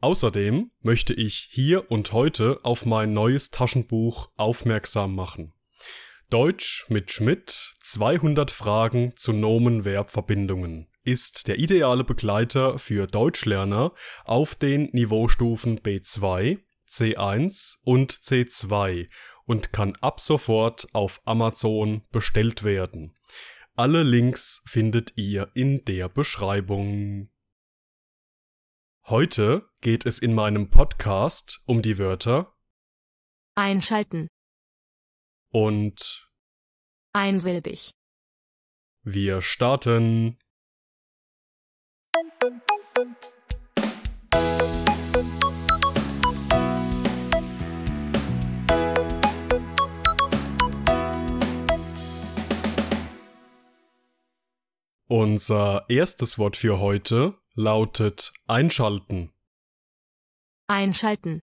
Außerdem möchte ich hier und heute auf mein neues Taschenbuch aufmerksam machen. Deutsch mit Schmidt 200 Fragen zu Nomen-Verb-Verbindungen ist der ideale Begleiter für Deutschlerner auf den Niveaustufen B2, C1 und C2 und kann ab sofort auf Amazon bestellt werden. Alle Links findet ihr in der Beschreibung. Heute geht es in meinem Podcast um die Wörter Einschalten. und Einsilbig. wir starten. Unser erstes Wort für heute lautet einschalten. Einschalten.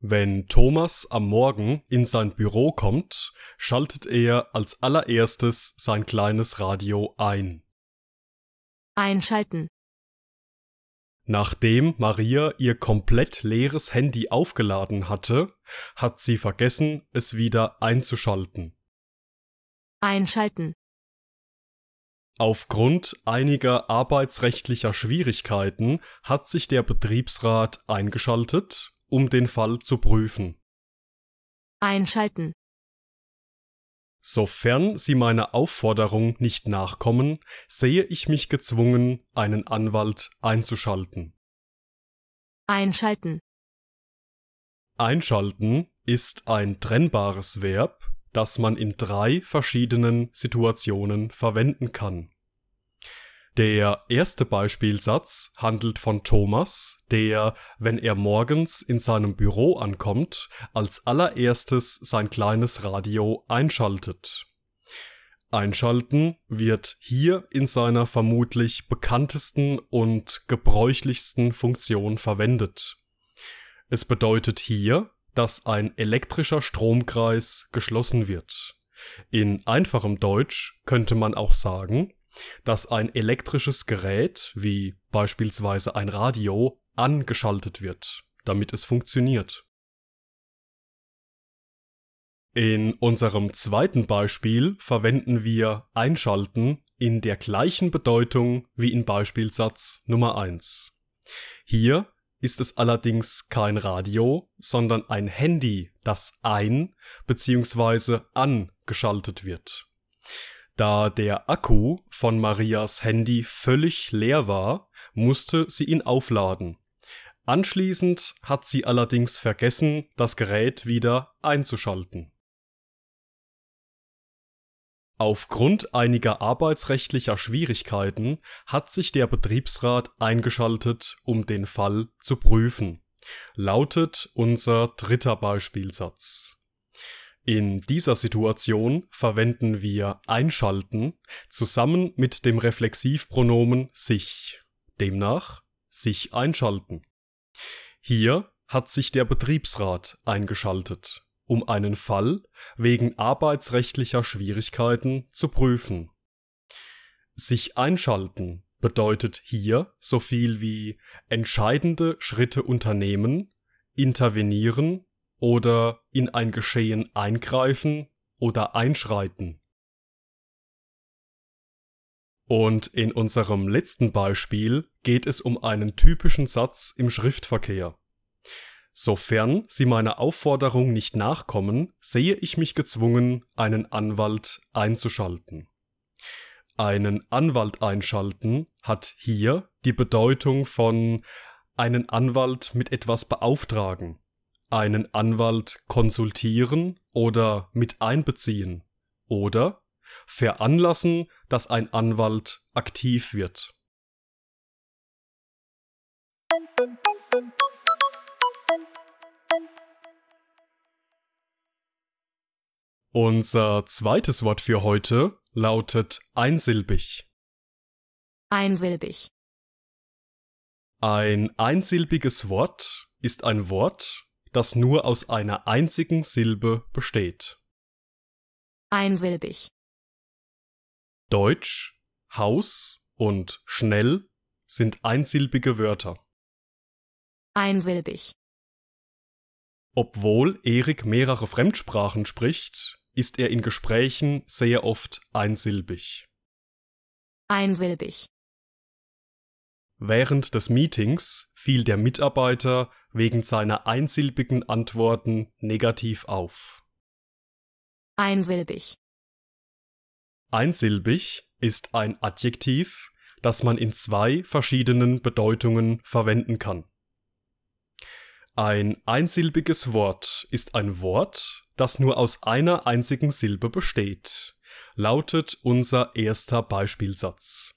Wenn Thomas am Morgen in sein Büro kommt, schaltet er als allererstes sein kleines Radio ein. Einschalten. Nachdem Maria ihr komplett leeres Handy aufgeladen hatte, hat sie vergessen, es wieder einzuschalten. Einschalten. Aufgrund einiger arbeitsrechtlicher Schwierigkeiten hat sich der Betriebsrat eingeschaltet, um den Fall zu prüfen. Einschalten. Sofern Sie meiner Aufforderung nicht nachkommen, sehe ich mich gezwungen, einen Anwalt einzuschalten. Einschalten. Einschalten ist ein trennbares Verb, das man in drei verschiedenen Situationen verwenden kann. Der erste Beispielsatz handelt von Thomas, der, wenn er morgens in seinem Büro ankommt, als allererstes sein kleines Radio einschaltet. Einschalten wird hier in seiner vermutlich bekanntesten und gebräuchlichsten Funktion verwendet. Es bedeutet hier, dass ein elektrischer Stromkreis geschlossen wird. In einfachem Deutsch könnte man auch sagen, dass ein elektrisches Gerät, wie beispielsweise ein Radio, angeschaltet wird, damit es funktioniert. In unserem zweiten Beispiel verwenden wir einschalten in der gleichen Bedeutung wie in Beispielsatz Nummer 1. Hier ist es allerdings kein Radio, sondern ein Handy, das ein bzw. angeschaltet wird. Da der Akku von Marias Handy völlig leer war, musste sie ihn aufladen. Anschließend hat sie allerdings vergessen, das Gerät wieder einzuschalten. Aufgrund einiger arbeitsrechtlicher Schwierigkeiten hat sich der Betriebsrat eingeschaltet, um den Fall zu prüfen, lautet unser dritter Beispielsatz. In dieser Situation verwenden wir einschalten zusammen mit dem Reflexivpronomen sich, demnach sich einschalten. Hier hat sich der Betriebsrat eingeschaltet, um einen Fall wegen arbeitsrechtlicher Schwierigkeiten zu prüfen. Sich einschalten bedeutet hier so viel wie entscheidende Schritte unternehmen, intervenieren oder in ein Geschehen eingreifen oder einschreiten. Und in unserem letzten Beispiel geht es um einen typischen Satz im Schriftverkehr. Sofern Sie meiner Aufforderung nicht nachkommen, sehe ich mich gezwungen, einen Anwalt einzuschalten. Einen Anwalt einschalten hat hier die Bedeutung von einen Anwalt mit etwas beauftragen, einen Anwalt konsultieren oder mit einbeziehen oder veranlassen, dass ein Anwalt aktiv wird. Unser zweites Wort für heute lautet einsilbig. einsilbig, Ein einsilbiges Wort ist ein Wort, das nur aus einer einzigen Silbe besteht. einsilbig, Deutsch, Haus und schnell sind einsilbige Wörter. einsilbig, Obwohl Erik mehrere Fremdsprachen spricht, ist er in Gesprächen sehr oft einsilbig. einsilbig, Während des Meetings fiel der Mitarbeiter wegen seiner einsilbigen Antworten negativ auf. einsilbig, Einsilbig ist ein Adjektiv, das man in zwei verschiedenen Bedeutungen verwenden kann. Ein einsilbiges Wort ist ein Wort, das nur aus einer einzigen Silbe besteht, lautet unser erster Beispielsatz.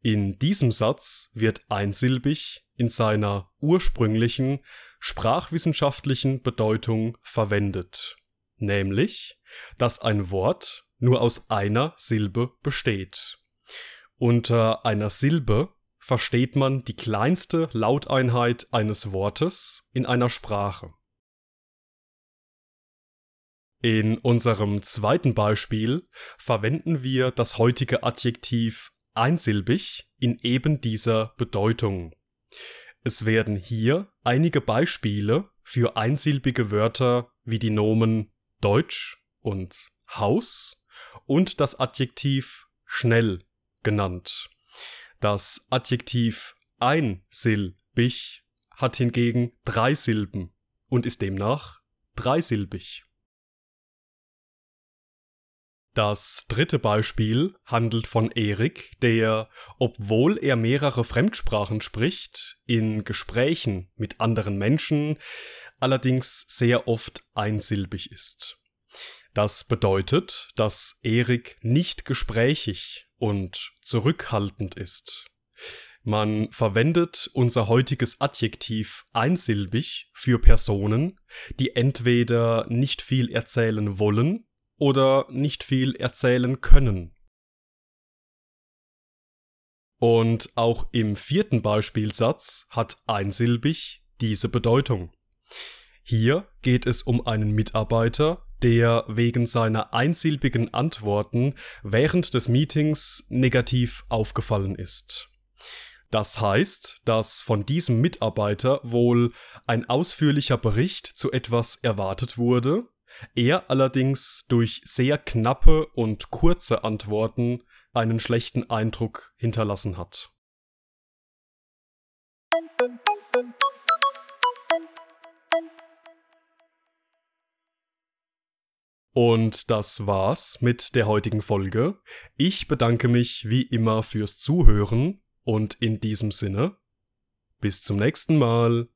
In diesem Satz wird einsilbig in seiner ursprünglichen sprachwissenschaftlichen Bedeutung verwendet, nämlich, dass ein Wort nur aus einer Silbe besteht. Unter einer Silbe versteht man die kleinste Lauteinheit eines Wortes in einer Sprache. In unserem zweiten Beispiel verwenden wir das heutige Adjektiv einsilbig in eben dieser Bedeutung. Es werden hier einige Beispiele für einsilbige Wörter wie die Nomen Deutsch und Haus und das Adjektiv schnell genannt. Das Adjektiv einsilbig hat hingegen drei Silben und ist demnach dreisilbig. Das dritte Beispiel handelt von Erik, der, obwohl er mehrere Fremdsprachen spricht, in Gesprächen mit anderen Menschen allerdings sehr oft einsilbig ist. Das bedeutet, dass Erik nicht gesprächig und zurückhaltend ist. Man verwendet unser heutiges Adjektiv einsilbig für Personen, die entweder nicht viel erzählen wollen oder nicht viel erzählen können. Und auch im vierten Beispielsatz hat einsilbig diese Bedeutung. Hier geht es um einen Mitarbeiter, der wegen seiner einsilbigen Antworten während des Meetings negativ aufgefallen ist. Das heißt, dass von diesem Mitarbeiter wohl ein ausführlicher Bericht zu etwas erwartet wurde, er allerdings durch sehr knappe und kurze Antworten einen schlechten Eindruck hinterlassen hat. Und das war's mit der heutigen Folge. Ich bedanke mich wie immer fürs Zuhören und in diesem Sinne bis zum nächsten Mal.